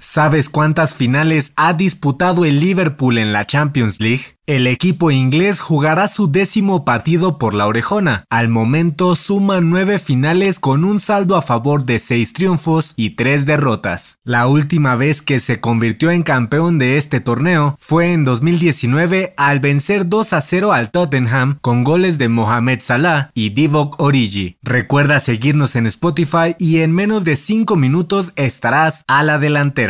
¿Sabes cuántas finales ha disputado el Liverpool en la Champions League? El equipo inglés jugará su décimo partido por la orejona. Al momento suma nueve finales con un saldo a favor de seis triunfos y tres derrotas. La última vez que se convirtió en campeón de este torneo fue en 2019 al vencer 2 a 0 al Tottenham con goles de Mohamed Salah y Divock Origi. Recuerda seguirnos en Spotify y en menos de 5 minutos estarás a la delantera.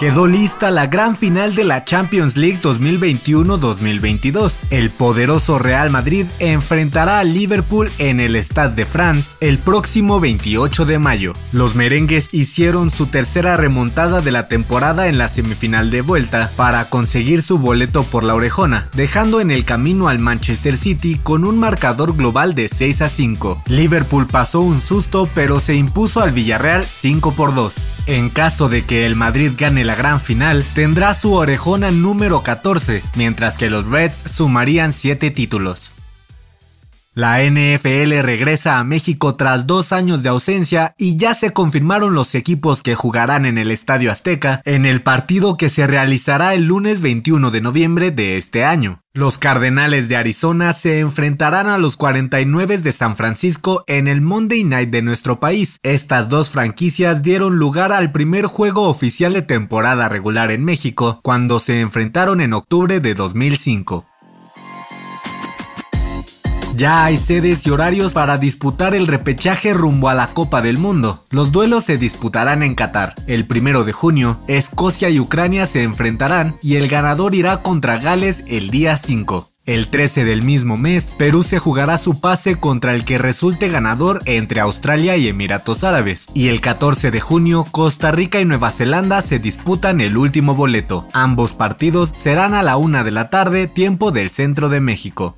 Quedó lista la gran final de la Champions League 2021-2022. El poderoso Real Madrid enfrentará a Liverpool en el Stade de France el próximo 28 de mayo. Los merengues hicieron su tercera remontada de la temporada en la semifinal de vuelta para conseguir su boleto por la orejona, dejando en el camino al Manchester City con un marcador global de 6 a 5. Liverpool pasó un susto pero se impuso al Villarreal 5 por 2. En caso de que el Madrid gane la gran final, tendrá su orejona número 14, mientras que los Reds sumarían 7 títulos. La NFL regresa a México tras dos años de ausencia y ya se confirmaron los equipos que jugarán en el Estadio Azteca en el partido que se realizará el lunes 21 de noviembre de este año. Los Cardenales de Arizona se enfrentarán a los 49 de San Francisco en el Monday Night de nuestro país. Estas dos franquicias dieron lugar al primer juego oficial de temporada regular en México cuando se enfrentaron en octubre de 2005. Ya hay sedes y horarios para disputar el repechaje rumbo a la Copa del Mundo. Los duelos se disputarán en Qatar. El primero de junio, Escocia y Ucrania se enfrentarán y el ganador irá contra Gales el día 5. El 13 del mismo mes, Perú se jugará su pase contra el que resulte ganador entre Australia y Emiratos Árabes. Y el 14 de junio, Costa Rica y Nueva Zelanda se disputan el último boleto. Ambos partidos serán a la una de la tarde, tiempo del centro de México.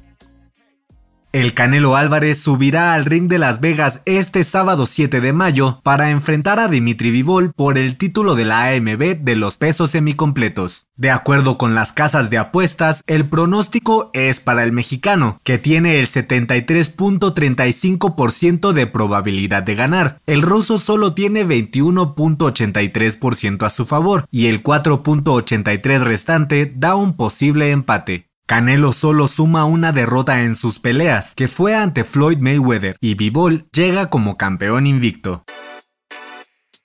El Canelo Álvarez subirá al ring de Las Vegas este sábado 7 de mayo para enfrentar a Dimitri Vivol por el título de la AMB de los pesos semicompletos. De acuerdo con las casas de apuestas, el pronóstico es para el mexicano, que tiene el 73.35% de probabilidad de ganar. El ruso solo tiene 21.83% a su favor y el 4.83 restante da un posible empate. Canelo solo suma una derrota en sus peleas, que fue ante Floyd Mayweather, y Bivol llega como campeón invicto.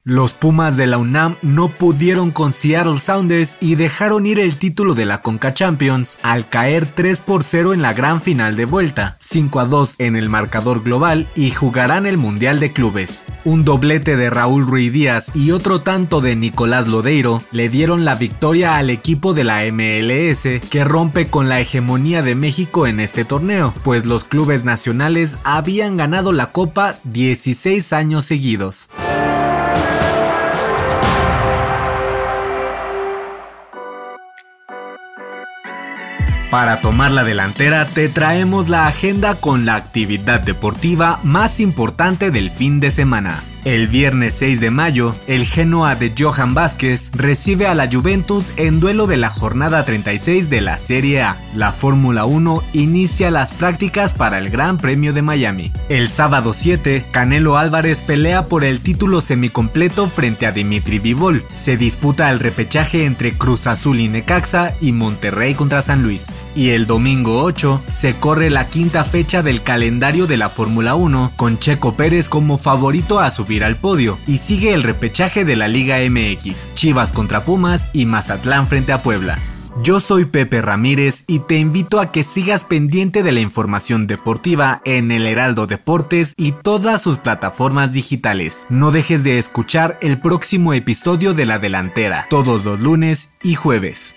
Los Pumas de la UNAM no pudieron con Seattle Sounders y dejaron ir el título de la Conca Champions al caer 3 por 0 en la gran final de vuelta, 5 a 2 en el marcador global y jugarán el Mundial de Clubes. Un doblete de Raúl Ruiz Díaz y otro tanto de Nicolás Lodeiro le dieron la victoria al equipo de la MLS que rompe con la hegemonía de México en este torneo, pues los clubes nacionales habían ganado la Copa 16 años seguidos. Para tomar la delantera te traemos la agenda con la actividad deportiva más importante del fin de semana. El viernes 6 de mayo, el Genoa de Johan Vázquez recibe a la Juventus en duelo de la jornada 36 de la Serie A. La Fórmula 1 inicia las prácticas para el Gran Premio de Miami. El sábado 7, Canelo Álvarez pelea por el título semicompleto frente a Dimitri Vivol. Se disputa el repechaje entre Cruz Azul y Necaxa y Monterrey contra San Luis. Y el domingo 8 se corre la quinta fecha del calendario de la Fórmula 1 con Checo Pérez como favorito a subir al podio y sigue el repechaje de la Liga MX, Chivas contra Pumas y Mazatlán frente a Puebla. Yo soy Pepe Ramírez y te invito a que sigas pendiente de la información deportiva en el Heraldo Deportes y todas sus plataformas digitales. No dejes de escuchar el próximo episodio de La Delantera, todos los lunes y jueves.